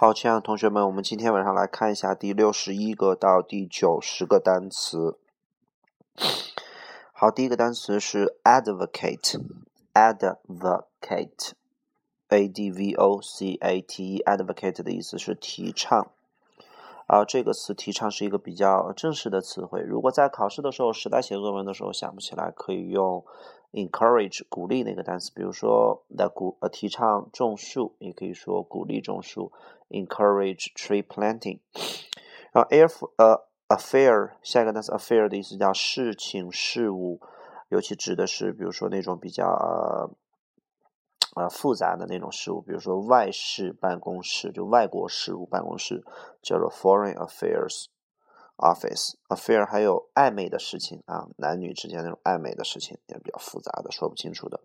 好，亲爱的同学们，我们今天晚上来看一下第六十一个到第九十个单词。好，第一个单词是 advocate，advocate，a d v o c a t e，advocate 的意思是提倡。啊，这个词提倡是一个比较正式的词汇。如果在考试的时候，实在写作文的时候想不起来，可以用。Encourage 鼓励那个单词，比如说的鼓呃提倡种树，也可以说鼓励种树，encourage tree planting。然后 air 呃 affair 下一个单词 affair 的意思叫事情事物，尤其指的是比如说那种比较呃复杂的那种事物，比如说外事办公室就外国事务办公室叫做 foreign affairs。Office affair 还有暧昧的事情啊，男女之间那种暧昧的事情也比较复杂的，说不清楚的。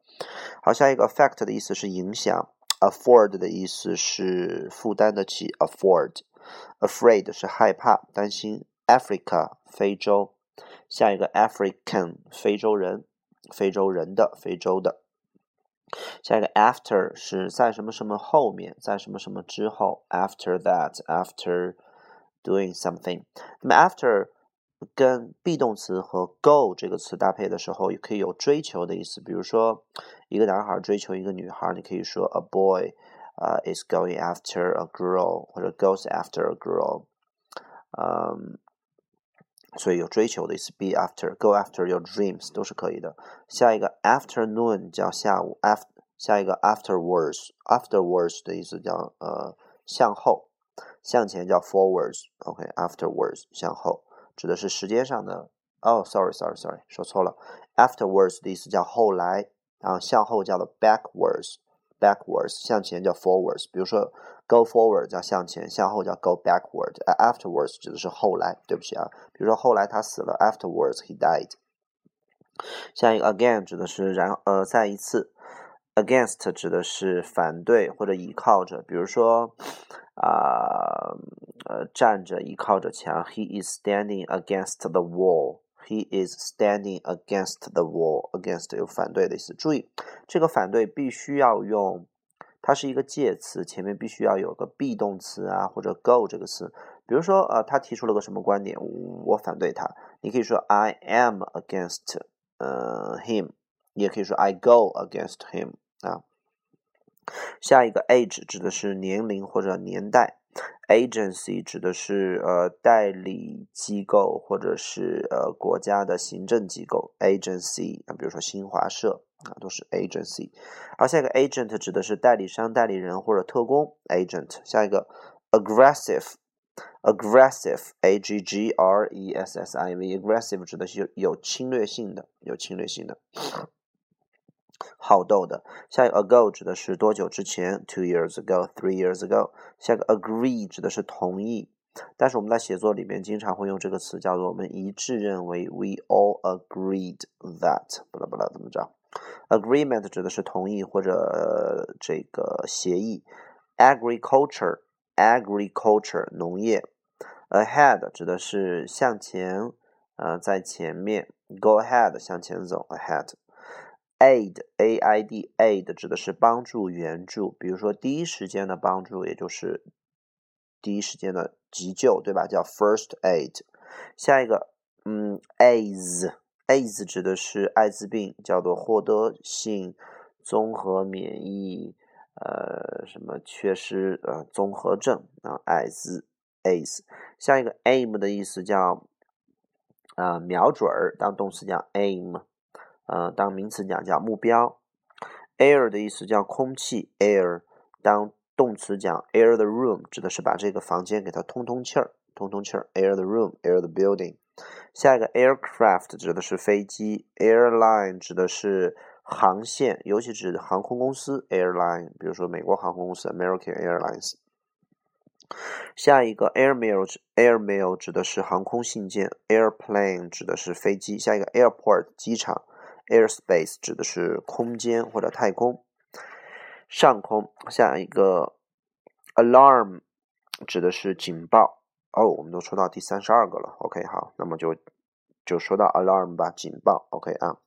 好，下一个 affect 的意思是影响，afford 的意思是负担得起，afford，afraid 是害怕、担心，Africa 非洲，下一个 African 非洲人，非洲人的，非洲的。下一个 after 是在什么什么后面，在什么什么之后，after that，after。doing something，那么 after 跟 be 动词和 go 这个词搭配的时候，也可以有追求的意思。比如说，一个男孩追求一个女孩，你可以说 a boy 啊 is going after a girl，或者 goes after a girl。嗯，所以有追求的意思，be after，go after your dreams 都是可以的。下一个 afternoon 叫下午，after 下一个 afterwards，afterwards 的意思叫呃向后。 向前叫 forwards，OK，afterwards 向后指的是时间上的。哦，sorry，sorry，sorry，说错了。afterwards 的意思叫后来，然后向后叫做 backwards，backwards 向前叫 forwards。比如说 go forward 叫向前，向后叫 go backward。afterwards 指的是后来，对不起啊。比如说后来他死了，afterwards he died。下一个 again 指的是然呃再一次，against 指的是反对或者依靠着，比如说。啊，呃，站着依靠着墙。He is standing against the wall. He is standing against the wall. Against 有反对的意思。注意，这个反对必须要用，它是一个介词，前面必须要有个 be 动词啊，或者 go 这个词。比如说，呃，他提出了个什么观点，我反对他。你可以说 I am against 呃 him，也可以说 I go against him 啊。下一个 age 指的是年龄或者年代，agency 指的是呃代理机构或者是呃国家的行政机构，agency 啊，比如说新华社啊，都是 agency。而下一个 agent 指的是代理商、代理人或者特工，agent。下一个 aggressive，aggressive，a g g r e s s i v，aggressive 指的是有侵略性的，有侵略性的。好斗的，下一个 ago 指的是多久之前，two years ago，three years ago。下一个 agree 指的是同意，但是我们在写作里面经常会用这个词，叫做我们一致认为，we all agreed that，不啦不啦怎么着？agreement 指的是同意或者这个协议，agriculture，agriculture 农业，ahead 指的是向前，呃，在前面，go ahead 向前走，ahead。Aid a i d aid 指的是帮助援助，比如说第一时间的帮助，也就是第一时间的急救，对吧？叫 first aid。下一个，嗯，AIDS AIDS 指的是艾滋病，叫做获得性综合免疫呃什么缺失呃综合症啊，艾滋 AIDS。下一个 aim 的意思叫啊瞄准儿，当动词叫 aim。呃，当名词讲叫目标，air 的意思叫空气，air 当动词讲 air the room 指的是把这个房间给它通通气儿，通通气儿，air the room，air the building。下一个 aircraft 指的是飞机，airline 指的是航线，尤其指航空公司，airline，比如说美国航空公司 American Airlines。下一个 airmail，airmail 指的是航空信件，airplane 指的是飞机。下一个 airport 机场。Airspace 指的是空间或者太空、上空。下一个 Alarm 指的是警报。哦，我们都说到第三十二个了。OK，好，那么就就说到 Alarm 吧，警报。OK 啊。